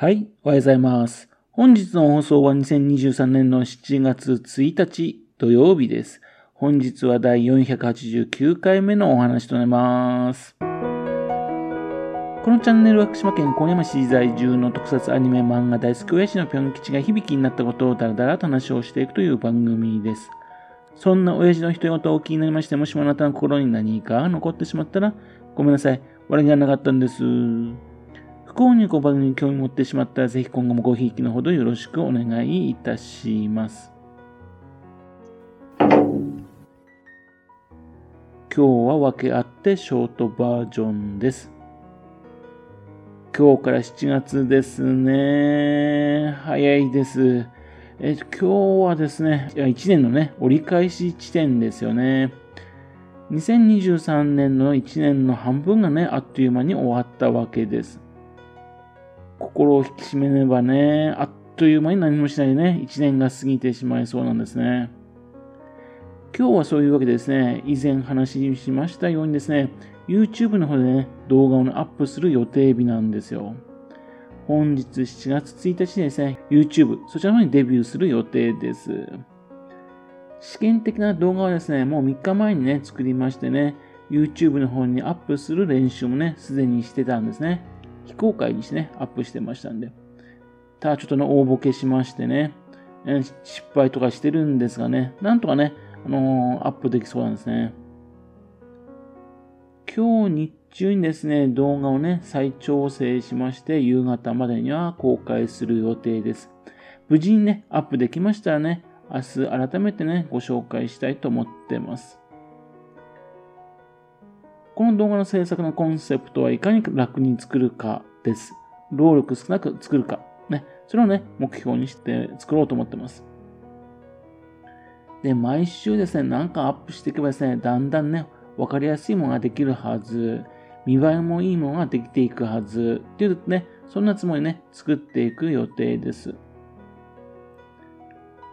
はい、おはようございます。本日の放送は2023年の7月1日土曜日です。本日は第489回目のお話となります。このチャンネルは福島県郡山市在住の特撮アニメ漫画大好き親父のぴょん吉が響きになったことをだらだらと話をしていくという番組です。そんな親父の一言を気になりまして、もしもあなたの心に何か残ってしまったら、ごめんなさい。悪気がなかったんです。幸にご番組に興味持ってしまったら、ぜひ今後もごひいきのほどよろしくお願いいたします。今日は分け合ってショートバージョンです。今日から7月ですね。早いです。え今日はですね、1年のね、折り返し地点ですよね。2023年の1年の半分がね、あっという間に終わったわけです。心を引き締めねばね、あっという間に何もしないでね、一年が過ぎてしまいそうなんですね。今日はそういうわけでですね、以前話しましたようにですね、YouTube の方でね、動画を、ねアップする予定日なんですよ。本日7月1日ですね、YouTube、そちらの方にデビューする予定です。試験的な動画はですね、もう3日前にね、作りましてね、YouTube の方にアップする練習もね、すでにしてたんですね。非公開にしてね、アップしてましたんで。ただちょっとね、応募消しましてね、失敗とかしてるんですがね、なんとかね、あのー、アップできそうなんですね。今日日中にですね、動画をね、再調整しまして、夕方までには公開する予定です。無事にね、アップできましたらね、明日改めてね、ご紹介したいと思ってます。この動画の制作のコンセプトはいかに楽に作るかです。労力少なく作るか。ね。それをね、目標にして作ろうと思ってます。で、毎週ですね、なんかアップしていけばですね、だんだんね、わかりやすいものができるはず、見栄えもいいものができていくはず、っていうね、そんなつもりね、作っていく予定です。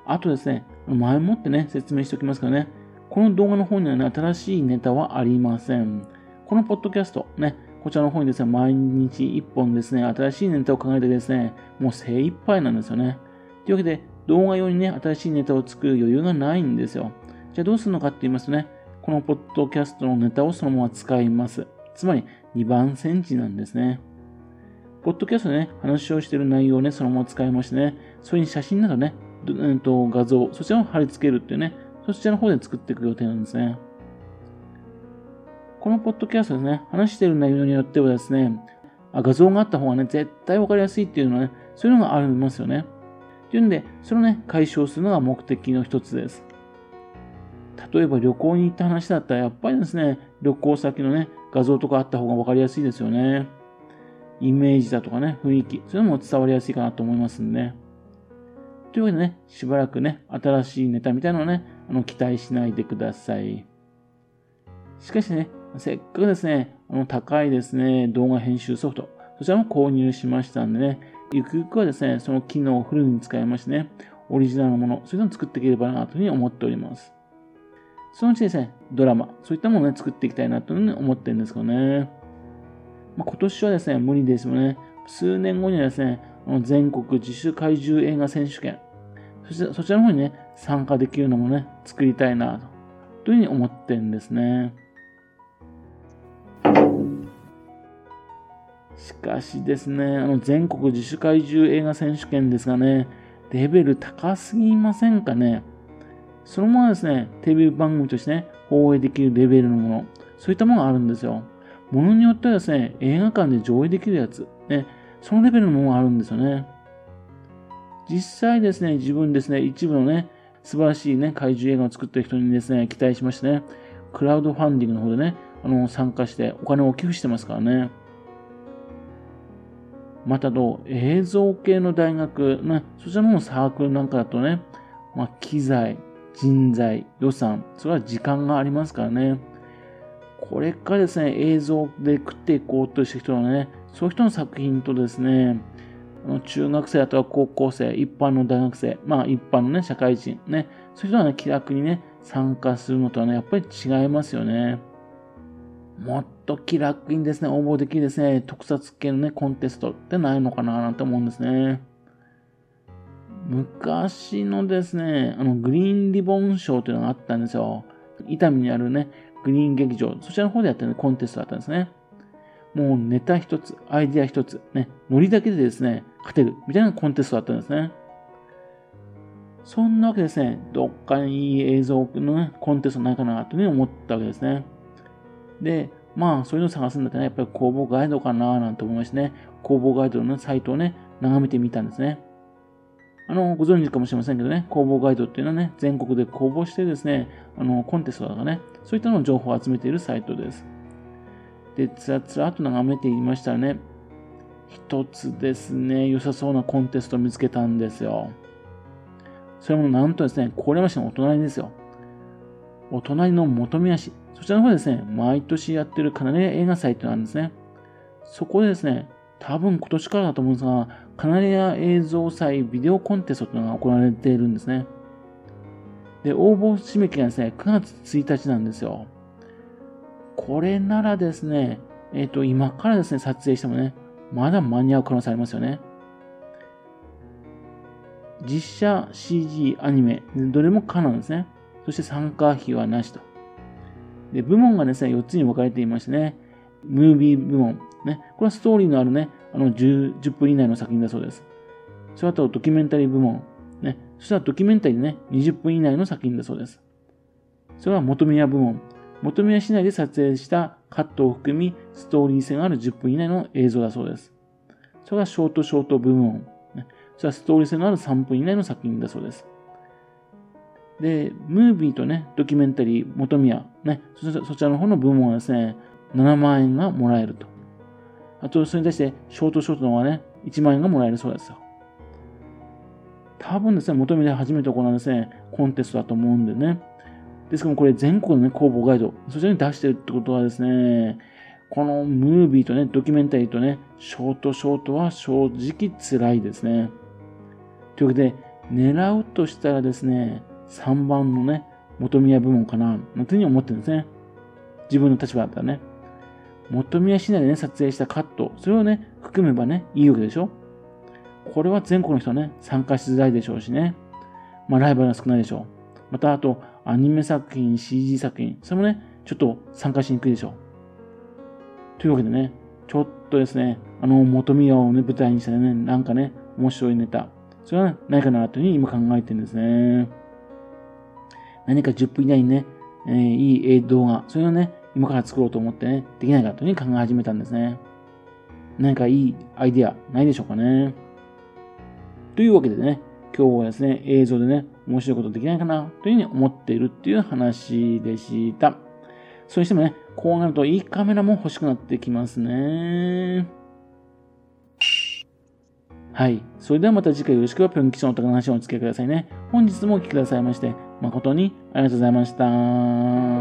あとですね、前もってね、説明しておきますからね、この動画の方にはね、新しいネタはありません。このポッドキャスト、ね、こちらの方にですね、毎日1本ですね、新しいネタを考えてですね、もう精一杯なんですよね。というわけで、動画用にね、新しいネタを作る余裕がないんですよ。じゃあどうするのかって言いますとね、このポッドキャストのネタをそのまま使います。つまり、2番センチなんですね。ポッドキャストでね、話をしている内容をね、そのまま使いましてね、それに写真などね、えっと、画像、そちらを貼り付けるっていうね、そちらの方で作っていく予定なんですね。このポッドキャストですね、話してる内容によってはですね、あ画像があった方がね、絶対わかりやすいっていうのはね、そういうのがありますよね。というんで、それをね、解消するのが目的の一つです。例えば旅行に行った話だったら、やっぱりですね、旅行先のね、画像とかあった方がわかりやすいですよね。イメージだとかね、雰囲気、そういうのも伝わりやすいかなと思いますんで、ね。というわけでね、しばらくね、新しいネタみたいなのをね、あの期待しないでください。しかしね、せっかくですね、あの高いですね、動画編集ソフト、そちらも購入しましたんでね、ゆくゆくはですね、その機能をフルに使いましてね、オリジナルのもの、そういうのを作っていければなというふうに思っております。そのうちですね、ドラマ、そういったものをね、作っていきたいなというふうに思ってるんですけどね。まあ、今年はですね、無理ですよね。数年後にはですね、の全国自主怪獣映画選手権、そしてそちらの方にね、参加できるのもね、作りたいなと、というふうに思ってるんですね。しかしですね、あの全国自主怪獣映画選手権ですがね、レベル高すぎませんかね？そのままですね、テレビ番組としてね、放映できるレベルのもの、そういったものがあるんですよ。ものによってはですね、映画館で上映できるやつ、ね、そのレベルのものがあるんですよね。実際ですね、自分ですね、一部のね、素晴らしいね、怪獣映画を作ってる人にですね、期待しましてね、クラウドファンディングの方でね、あの、参加してお金を寄付してますからね。またどう映像系の大学、ね、そちらのサークルなんかだとね、まあ、機材、人材、予算、それは時間がありますからね。これからですね、映像で食っていこうとしてる人はね、そういう人の作品とですね、中学生あとは高校生、一般の大学生、まあ一般のね、社会人、ね、そういう人はね、気楽にね、参加するのとはね、やっぱり違いますよね。もっと気楽にですね、応募できるですね、特撮系のね、コンテストってないのかななんて思うんですね。昔のですね、あの、グリーンリボン賞というのがあったんですよ。伊丹にあるね、グリーン劇場、そちらの方でやった、ね、コンテストだったんですね。もうネタ一つ、アイデア一つ、ね、ノリだけでですね、勝てる、みたいなコンテストだったんですね。そんなわけですね、どっかにいい映像の、ね、コンテストないかなというふうに思ったわけですね。で、まあ、そういうのを探すんだったら、ね、やっぱり公募ガイドかななんて思いましてね、公募ガイドの、サイトをね、眺めてみたんですね。あの、ご存知かもしれませんけどね、公募ガイドっていうのはね、全国で公募してですね、あの、コンテストとかね、そういったのを情報を集めているサイトです。で、つらつらと眺めていましたらね、一つですね、良さそうなコンテストを見つけたんですよ。それもなんとですね、郡山市のお隣ですよ。お隣の本宮市。そちらの方でですね、毎年やってるカナリア映画祭ってなんですね。そこでですね、多分今年からだと思うんですが、カナリア映像祭ビデオコンテストというのが行われているんですね。で、応募締め切りがですね、9月1日なんですよ。これならですね、えっ、ー、と、今からですね、撮影してもね、まだ間に合う可能性ありますよね。実写 CG アニメ、どれも可能ですね。そして参加費はなしと。で、部門がですね、4つに分かれていましてね、ムービー部門、ね、これはストーリーのあるね、あの 10, 10分以内の作品だそうです。それとドキュメンタリー部門、ね、そしたらドキュメンタリーね、20分以内の作品だそうです。それは求め屋部門、求め屋市内で撮影したカットを含み、ストーリー性がある10分以内の映像だそうです。それがショートショート部門、ね、それはストーリー性のある3分以内の作品だそうです。で、ムービーとね、ドキュメンタリー、求め屋、ね、そちらの方の部門はですね、7万円がもらえると。あと、それに対して、ショートショートの方はね、1万円がもらえるそうですよ。多分ですね、求めて初めて行うですね、コンテストだと思うんでね。ですけども、これ全国のね、公募ガイド、そちらに出してるってことはですね、このムービーとね、ドキュメンタリーとね、ショートショートは正直辛いですね。というわけで、狙うとしたらですね、3番のね、元宮部門かな、なんていうふうに思ってるんですね。自分の立場だったらね。元宮市内でね、撮影したカット、それをね、含めばね、いいわけでしょこれは全国の人はね、参加しづらいでしょうしね。まあ、ライバルが少ないでしょう。また、あと、アニメ作品、CG 作品、それもね、ちょっと参加しにくいでしょう。というわけでね、ちょっとですね、あの、元宮をね、舞台にしたね、なんかね、面白いネタ、それは、ないかなというふうに今考えてるんですね。何か10分以内にね、えー、いい動画、それをね、今から作ろうと思ってね、できないかというふうに考え始めたんですね。何かいいアイディアないでしょうかね。というわけでね、今日はですね、映像でね、面白いことできないかなというふうに思っているっていう話でした。それしてもね、こうなるといいカメラも欲しくなってきますね。はい。それではまた次回よろしくはぴょん吉のお宝の話をお付き合いくださいね。本日もお聴きくださいまして、誠にありがとうございました。